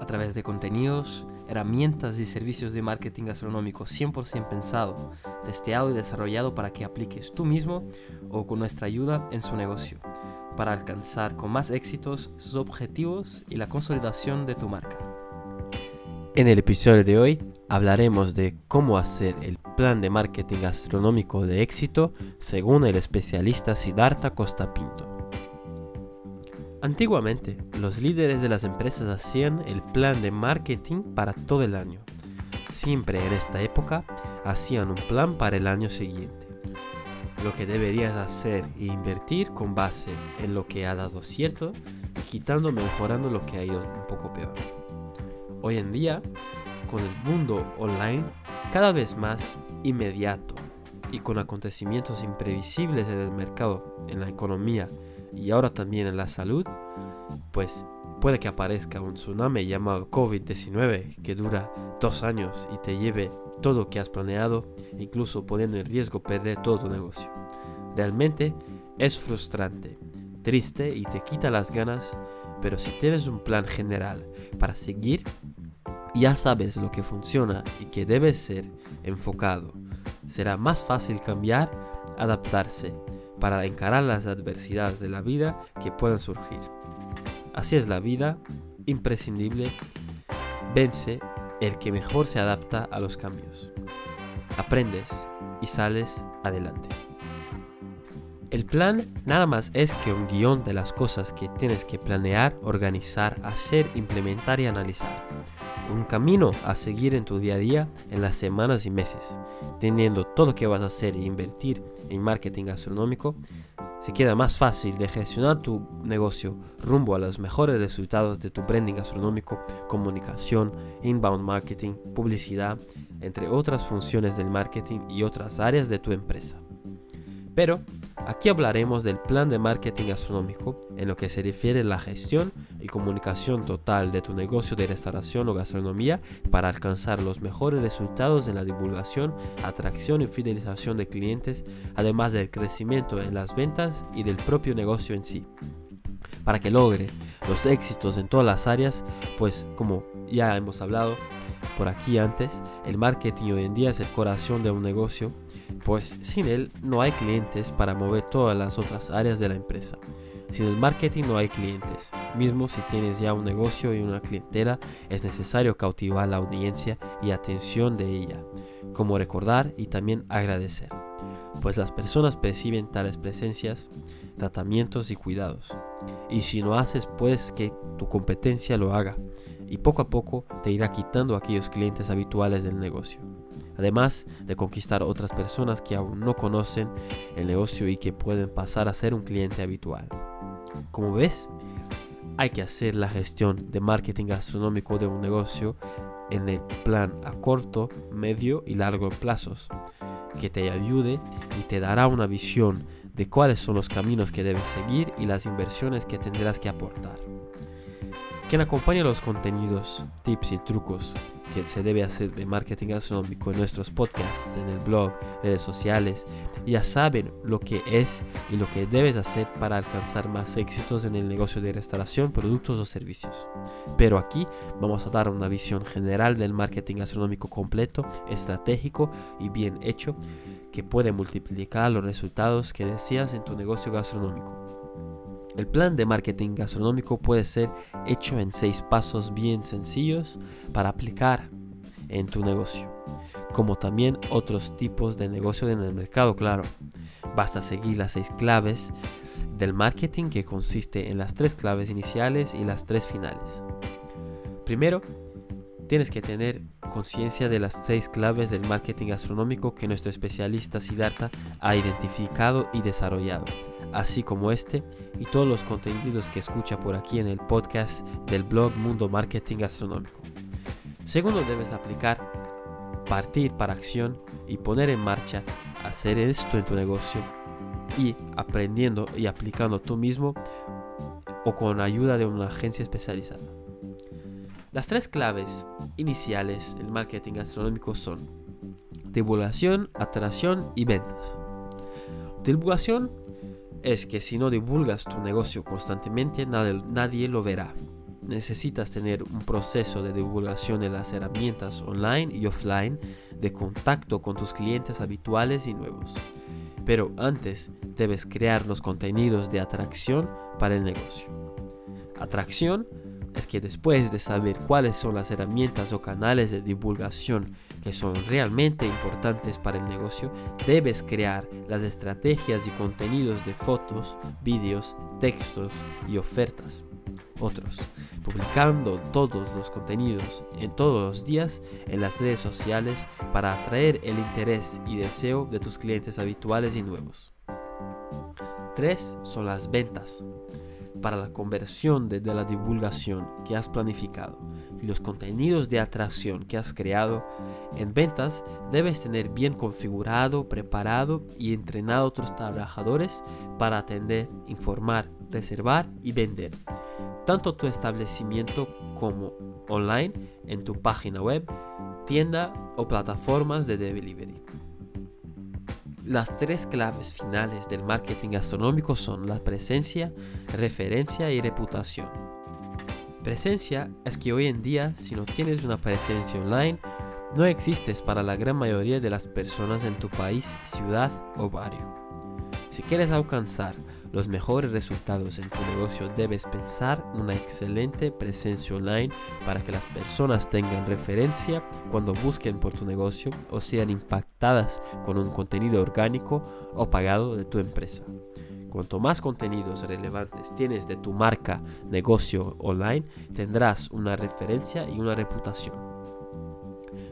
A través de contenidos, herramientas y servicios de marketing gastronómico 100% pensado, testeado y desarrollado para que apliques tú mismo o con nuestra ayuda en su negocio, para alcanzar con más éxitos sus objetivos y la consolidación de tu marca. En el episodio de hoy hablaremos de cómo hacer el plan de marketing gastronómico de éxito según el especialista Siddhartha Costa Pinto. Antiguamente, los líderes de las empresas hacían el plan de marketing para todo el año. Siempre en esta época hacían un plan para el año siguiente. Lo que deberías hacer e invertir con base en lo que ha dado cierto y quitando mejorando lo que ha ido un poco peor. Hoy en día, con el mundo online cada vez más inmediato y con acontecimientos imprevisibles en el mercado, en la economía y ahora también en la salud, pues puede que aparezca un tsunami llamado COVID-19 que dura dos años y te lleve todo lo que has planeado, incluso poniendo en riesgo perder todo tu negocio. Realmente es frustrante, triste y te quita las ganas, pero si tienes un plan general para seguir, ya sabes lo que funciona y que debe ser enfocado. Será más fácil cambiar, adaptarse para encarar las adversidades de la vida que puedan surgir. Así es la vida, imprescindible, vence el que mejor se adapta a los cambios. Aprendes y sales adelante. El plan nada más es que un guion de las cosas que tienes que planear, organizar, hacer, implementar y analizar un camino a seguir en tu día a día en las semanas y meses. Teniendo todo lo que vas a hacer e invertir en marketing gastronómico, se queda más fácil de gestionar tu negocio rumbo a los mejores resultados de tu branding gastronómico, comunicación, inbound marketing, publicidad, entre otras funciones del marketing y otras áreas de tu empresa. Pero Aquí hablaremos del plan de marketing gastronómico en lo que se refiere a la gestión y comunicación total de tu negocio de restauración o gastronomía para alcanzar los mejores resultados en la divulgación, atracción y fidelización de clientes, además del crecimiento en las ventas y del propio negocio en sí. Para que logre los éxitos en todas las áreas, pues como ya hemos hablado por aquí antes, el marketing hoy en día es el corazón de un negocio pues sin él no hay clientes para mover todas las otras áreas de la empresa. Sin el marketing no hay clientes. Mismo si tienes ya un negocio y una clientela, es necesario cautivar la audiencia y atención de ella, como recordar y también agradecer. Pues las personas perciben tales presencias, tratamientos y cuidados. Y si no haces, pues que tu competencia lo haga. Y poco a poco te irá quitando aquellos clientes habituales del negocio además de conquistar otras personas que aún no conocen el negocio y que pueden pasar a ser un cliente habitual. Como ves, hay que hacer la gestión de marketing gastronómico de un negocio en el plan a corto, medio y largo plazos, que te ayude y te dará una visión de cuáles son los caminos que debes seguir y las inversiones que tendrás que aportar. Quien acompaña los contenidos, tips y trucos que se debe hacer de marketing gastronómico en nuestros podcasts, en el blog, redes sociales. Ya saben lo que es y lo que debes hacer para alcanzar más éxitos en el negocio de restauración, productos o servicios. Pero aquí vamos a dar una visión general del marketing gastronómico completo, estratégico y bien hecho que puede multiplicar los resultados que deseas en tu negocio gastronómico. El plan de marketing gastronómico puede ser hecho en seis pasos bien sencillos para aplicar en tu negocio, como también otros tipos de negocio en el mercado, claro. Basta seguir las seis claves del marketing que consiste en las tres claves iniciales y las tres finales. Primero, tienes que tener conciencia de las seis claves del marketing gastronómico que nuestro especialista Siddhartha ha identificado y desarrollado así como este y todos los contenidos que escucha por aquí en el podcast del blog Mundo Marketing Gastronómico. Segundo, debes aplicar partir para acción y poner en marcha, hacer esto en tu negocio y aprendiendo y aplicando tú mismo o con ayuda de una agencia especializada. Las tres claves iniciales del marketing gastronómico son divulgación, atracción y ventas. Divulgación es que si no divulgas tu negocio constantemente nadie, lo verá. Necesitas tener un proceso de divulgación de las herramientas online y offline de contacto con tus clientes habituales y nuevos. Pero antes debes crear los contenidos de atracción para el negocio. Atracción es que después de saber cuáles son las herramientas o canales de divulgación que son realmente importantes para el negocio, debes crear las estrategias y contenidos de fotos, vídeos, textos y ofertas. Otros, publicando todos los contenidos en todos los días en las redes sociales para atraer el interés y deseo de tus clientes habituales y nuevos. Tres son las ventas para la conversión de, la divulgación que has planificado y los contenidos de atracción que has creado, en ventas debes tener bien configurado, preparado y entrenado a otros trabajadores para atender, informar, reservar y vender. Tanto tu establecimiento como online en tu página web, tienda o plataformas de delivery. Las tres claves finales del marketing gastronómico son la presencia, referencia y reputación. Presencia es que hoy en día si no tienes una presencia online, no existes para la gran mayoría de las personas en tu país, ciudad o barrio. Si quieres alcanzar los mejores resultados en tu negocio, debes pensar una excelente presencia online para que las personas tengan referencia cuando busquen por tu negocio o sean impactadas con un contenido orgánico o pagado de tu empresa. Cuanto más contenidos relevantes tienes de tu marca, negocio online, tendrás una referencia y una reputación.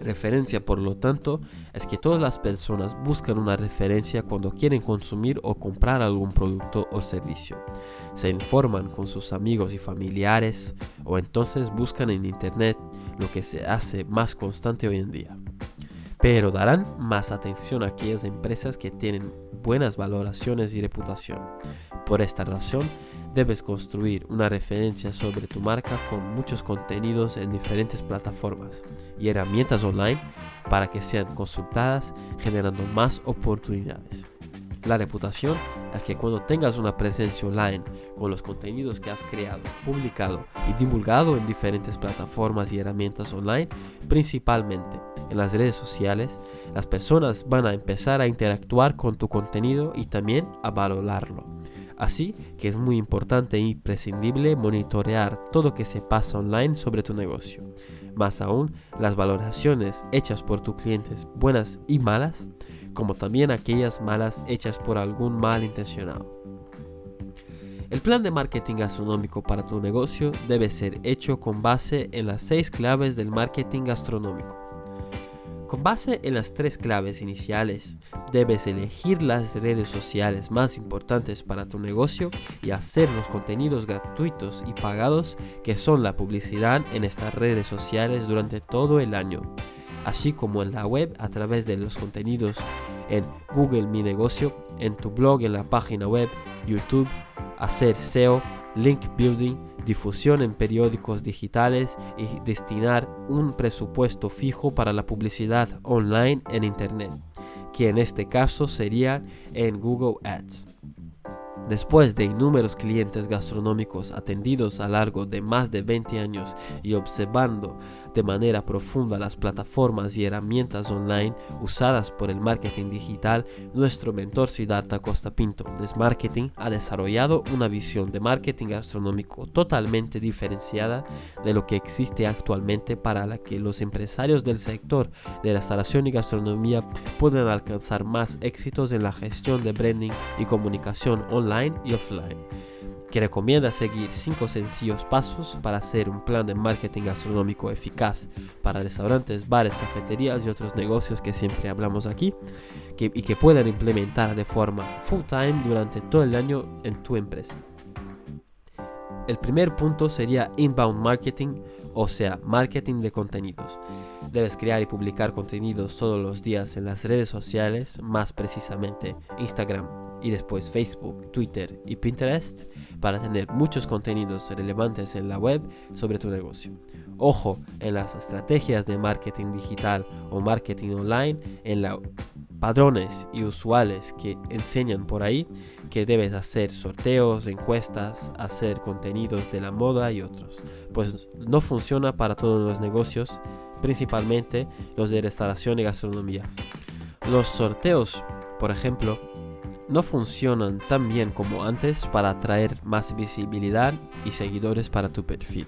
Referencia, por lo tanto, es que todas las personas buscan una referencia cuando quieren consumir o comprar algún producto o servicio. Se informan con sus amigos y familiares o entonces buscan en Internet lo que se hace más constante hoy en día. Pero darán más atención a aquellas empresas que tienen buenas valoraciones y reputación. Por esta razón, debes construir una referencia sobre tu marca con muchos contenidos en diferentes plataformas y herramientas online para que sean consultadas generando más oportunidades. La reputación es que cuando tengas una presencia online con los contenidos que has creado, publicado y divulgado en diferentes plataformas y herramientas online, principalmente en las redes sociales, las personas van a empezar a interactuar con tu contenido y también a valorarlo. Así que es muy importante e imprescindible monitorear todo lo que se pasa online sobre tu negocio. Más aún, las valoraciones hechas por tus clientes, buenas y malas, como también aquellas malas hechas por algún malintencionado. El plan de marketing gastronómico para tu negocio debe ser hecho con base en las seis claves del marketing gastronómico. Con base en las tres claves iniciales, debes elegir las redes sociales más importantes para tu negocio y hacer los contenidos gratuitos y pagados que son la publicidad en estas redes sociales durante todo el año, así como en la web a través de los contenidos en Google Mi Negocio, en tu blog, en la página web, YouTube, hacer SEO, link building, difusión en periódicos digitales y destinar un presupuesto fijo para la publicidad online en Internet, que en este caso sería en Google Ads. Después de innumerables clientes gastronómicos atendidos a largo de más de 20 años y observando de manera profunda las plataformas y herramientas online usadas por el marketing digital, nuestro mentor Siddhartha Costa Pinto de Marketing ha desarrollado una visión de marketing gastronómico totalmente diferenciada de lo que existe actualmente para la que los empresarios del sector de restauración y gastronomía puedan alcanzar más éxitos en la gestión de branding y comunicación online y offline, que recomienda seguir 5 sencillos pasos para hacer un plan de marketing gastronómico eficaz para restaurantes, bares, cafeterías y otros negocios que siempre hablamos aquí y que puedan implementar de forma full time durante todo el año en tu empresa. El primer punto sería inbound marketing o sea, marketing de contenidos. Debes crear y publicar contenidos todos los días en las redes sociales, más precisamente Instagram y después Facebook, Twitter y Pinterest, para tener muchos contenidos relevantes en la web sobre tu negocio. Ojo en las estrategias de marketing digital o marketing online, en los padrones y usuales que enseñan por ahí que debes hacer sorteos, encuestas, hacer contenidos de la moda y otros. Pues no funciona para todos los negocios, principalmente los de restauración y gastronomía. Los sorteos, por ejemplo, no funcionan tan bien como antes para atraer más visibilidad y seguidores para tu perfil.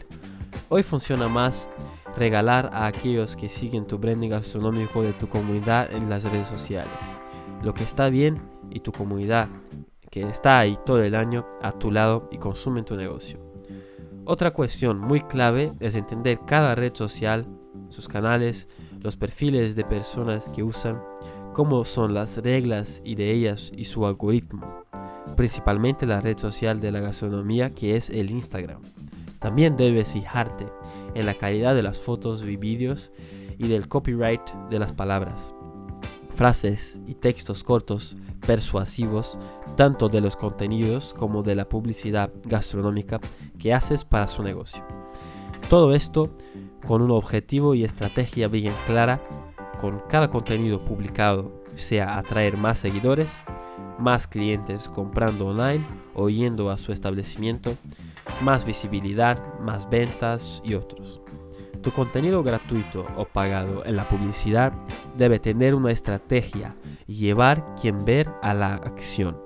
Hoy funciona más regalar a aquellos que siguen tu branding gastronómico de tu comunidad en las redes sociales. Lo que está bien y tu comunidad que está ahí todo el año a tu lado y consume tu negocio. Otra cuestión muy clave es entender cada red social, sus canales, los perfiles de personas que usan, cómo son las reglas y de ellas y su algoritmo, principalmente la red social de la gastronomía que es el Instagram. También debes fijarte en la calidad de las fotos y vídeos y del copyright de las palabras, frases y textos cortos persuasivos tanto de los contenidos como de la publicidad gastronómica que haces para su negocio. Todo esto con un objetivo y estrategia bien clara, con cada contenido publicado, sea atraer más seguidores, más clientes comprando online o yendo a su establecimiento, más visibilidad, más ventas y otros. Tu contenido gratuito o pagado en la publicidad debe tener una estrategia y llevar quien ver a la acción.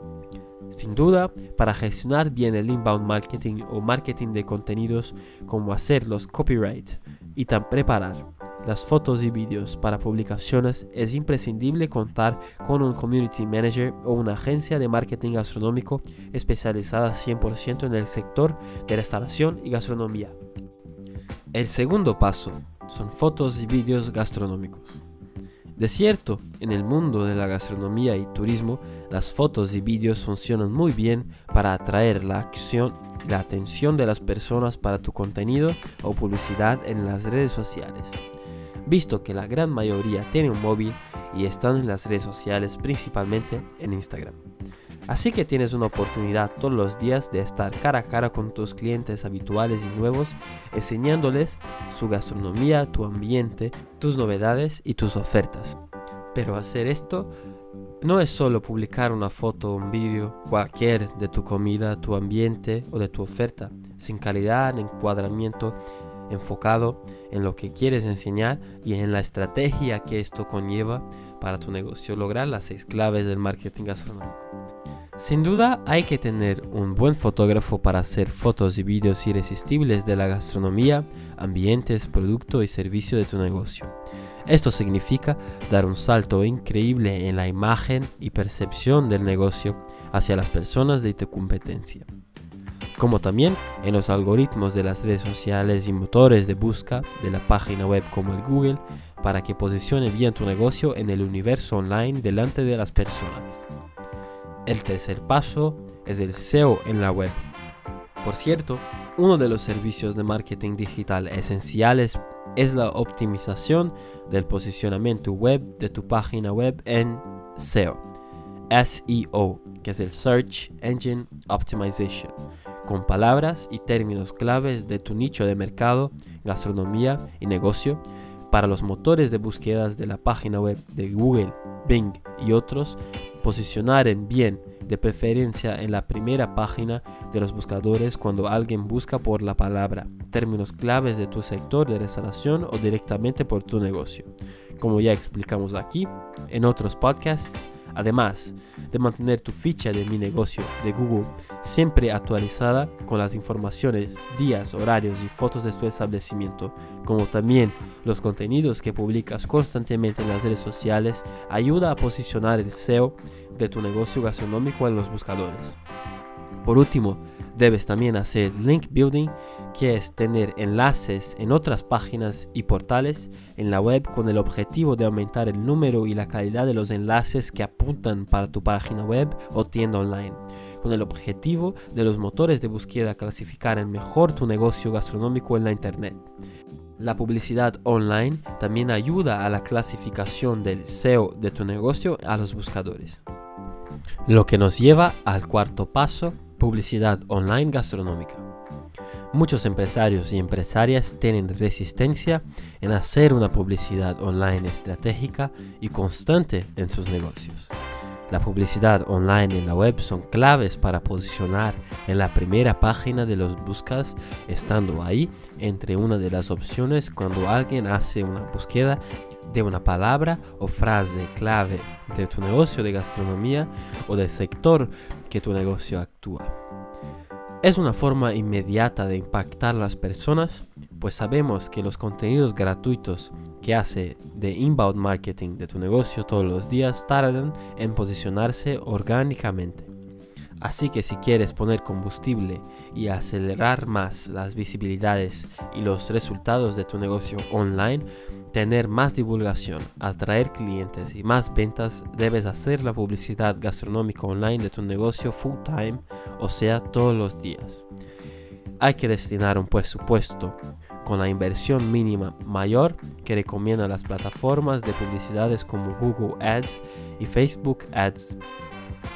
Sin duda, para gestionar bien el inbound marketing o marketing de contenidos como hacer los copyright y tan preparar las fotos y vídeos para publicaciones es imprescindible contar con un community manager o una agencia de marketing gastronómico especializada 100% en el sector de restauración y gastronomía. El segundo paso son fotos y vídeos gastronómicos. De cierto, en el mundo de la gastronomía y turismo, las fotos y vídeos funcionan muy bien para atraer la acción la atención de las personas para tu contenido o publicidad en las redes sociales. Visto que la gran mayoría tiene un móvil y están en las redes sociales, principalmente en Instagram. Así que tienes una oportunidad todos los días de estar cara a cara con tus clientes habituales y nuevos, enseñándoles su gastronomía, tu ambiente, tus novedades y tus ofertas. Pero hacer esto no es solo publicar una foto o un vídeo cualquier de tu comida, tu ambiente o de tu oferta, sin calidad, encuadramiento enfocado en lo que quieres enseñar y en la estrategia que esto conlleva para tu negocio lograr las seis claves del marketing gastronómico. Sin duda hay que tener un buen fotógrafo para hacer fotos y vídeos irresistibles de la gastronomía, ambientes, producto y servicio de tu negocio. Esto significa dar un salto increíble en la imagen y percepción del negocio hacia las personas de tu competencia, como también en los algoritmos de las redes sociales y motores de busca de la página web como el Google para que posicione bien tu negocio en el universo online delante de las personas. El tercer paso es el SEO en la web. Por cierto, uno de los servicios de marketing digital esenciales es la optimización del posicionamiento web de tu página web en SEO. SEO, que es el Search Engine Optimization, con palabras y términos claves de tu nicho de mercado, gastronomía y negocio para los motores de búsquedas de la página web de Google, Bing y otros, posicionar en bien, de preferencia en la primera página de los buscadores cuando alguien busca por la palabra, términos claves de tu sector de restauración o directamente por tu negocio. Como ya explicamos aquí en otros podcasts, además de mantener tu ficha de mi negocio de Google siempre actualizada con las informaciones, días, horarios y fotos de tu establecimiento, como también los contenidos que publicas constantemente en las redes sociales, ayuda a posicionar el SEO de tu negocio gastronómico en los buscadores. Por último, debes también hacer link building, que es tener enlaces en otras páginas y portales en la web con el objetivo de aumentar el número y la calidad de los enlaces que apuntan para tu página web o tienda online, con el objetivo de los motores de búsqueda clasificar mejor tu negocio gastronómico en la internet. La publicidad online también ayuda a la clasificación del SEO de tu negocio a los buscadores. Lo que nos lleva al cuarto paso, publicidad online gastronómica. Muchos empresarios y empresarias tienen resistencia en hacer una publicidad online estratégica y constante en sus negocios. La publicidad online en la web son claves para posicionar en la primera página de los buscas, estando ahí entre una de las opciones cuando alguien hace una búsqueda de una palabra o frase clave de tu negocio de gastronomía o del sector que tu negocio actúa. Es una forma inmediata de impactar a las personas, pues sabemos que los contenidos gratuitos que hace de inbound marketing de tu negocio todos los días tardan en posicionarse orgánicamente. Así que si quieres poner combustible y acelerar más las visibilidades y los resultados de tu negocio online, tener más divulgación, atraer clientes y más ventas, debes hacer la publicidad gastronómica online de tu negocio full time, o sea, todos los días. Hay que destinar un presupuesto con la inversión mínima mayor que recomiendan las plataformas de publicidades como Google Ads y Facebook Ads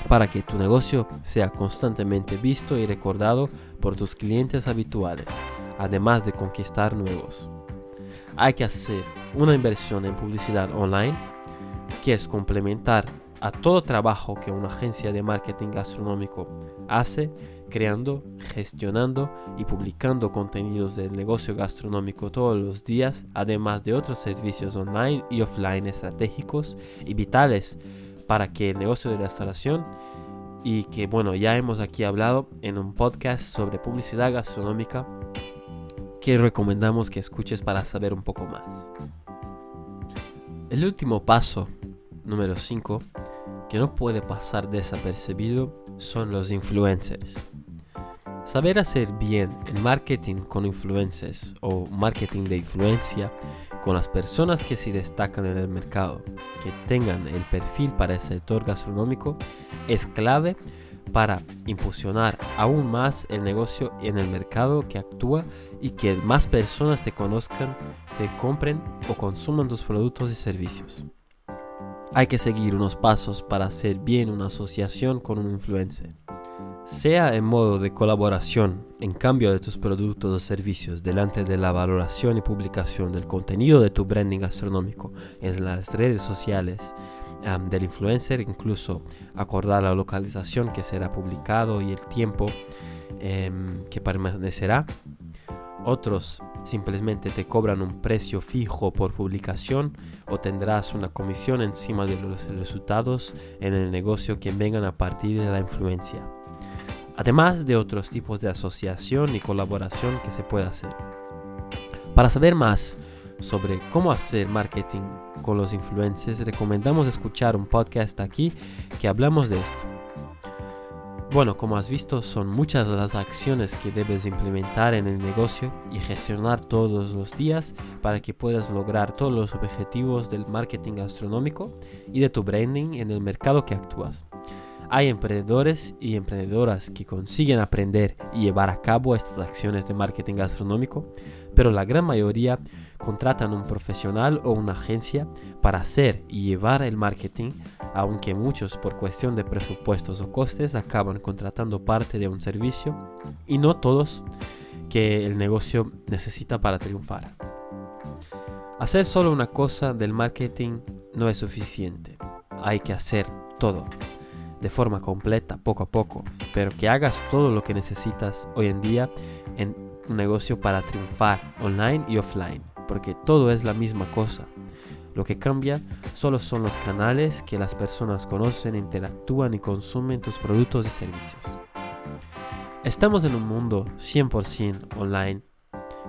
para que tu negocio sea constantemente visto y recordado por tus clientes habituales, además de conquistar nuevos. Hay que hacer una inversión en publicidad online, que es complementar a todo trabajo que una agencia de marketing gastronómico hace, creando, gestionando y publicando contenidos del negocio gastronómico todos los días, además de otros servicios online y offline estratégicos y vitales para que el negocio de restauración y que bueno, ya hemos aquí hablado en un podcast sobre publicidad gastronómica que recomendamos que escuches para saber un poco más. El último paso, número 5, que no puede pasar desapercibido son los influencers. Saber hacer bien el marketing con influencers o marketing de influencia con las personas que se destacan en el mercado, que tengan el perfil para el sector gastronómico, es clave para impulsionar aún más el negocio en el mercado que actúa y que más personas te conozcan, te compren o consuman tus productos y servicios. Hay que seguir unos pasos para hacer bien una asociación con un influencer. Sea en modo de colaboración en cambio de tus productos o servicios delante de la valoración y publicación del contenido de tu branding gastronómico en las redes sociales del influencer, incluso acordar la localización que será publicado y el tiempo em, que permanecerá otros simplemente te cobran un precio fijo por publicación o tendrás una comisión encima de los resultados en el negocio que vengan a partir de la influencia. Además de otros tipos de asociación y colaboración que se puede hacer. Para saber más sobre cómo hacer marketing con los influencers, recomendamos escuchar un podcast aquí que hablamos de esto. Bueno, como has visto, son muchas las acciones que debes implementar en el negocio y gestionar todos los días para que puedas lograr todos los objetivos del marketing gastronómico y de tu branding en el mercado que actúas. Hay emprendedores y emprendedoras que consiguen aprender y llevar a cabo estas acciones de marketing gastronómico, pero la gran mayoría contratan un profesional o una agencia para hacer y llevar el marketing aunque muchos por cuestión de presupuestos o costes acaban contratando parte de un servicio y no todos que el negocio necesita para triunfar. Hacer solo una cosa del marketing no es suficiente, hay que hacer todo, de forma completa, poco a poco, pero que hagas todo lo que necesitas hoy en día en un negocio para triunfar online y offline, porque todo es la misma cosa. Lo que cambia solo son los canales que las personas conocen, interactúan y consumen tus productos y servicios. Estamos en un mundo 100% online,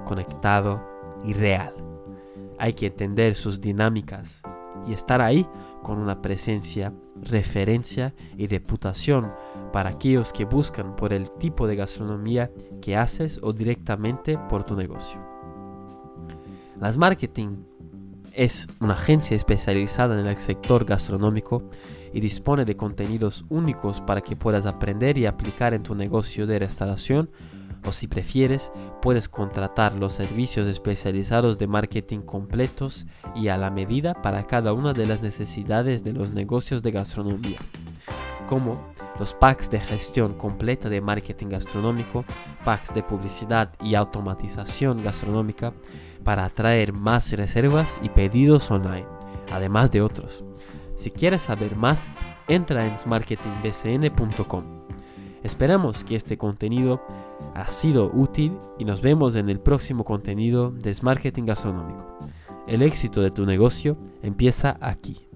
conectado y real. Hay que entender sus dinámicas y estar ahí con una presencia, referencia y reputación para aquellos que buscan por el tipo de gastronomía que haces o directamente por tu negocio. Las Marketing es una agencia especializada en el sector gastronómico y dispone de contenidos únicos para que puedas aprender y aplicar en tu negocio de restauración. O si prefieres puedes contratar los servicios especializados de marketing completos y a la medida para cada una de las necesidades de los negocios de gastronomía, como los packs de gestión completa de marketing gastronómico, packs de publicidad y automatización gastronómica para atraer más reservas y pedidos online, además de otros. Si quieres saber más, entra en marketingbcn.com. Esperamos que este contenido ha sido útil y nos vemos en el próximo contenido de Marketing Gastronómico. El éxito de tu negocio empieza aquí.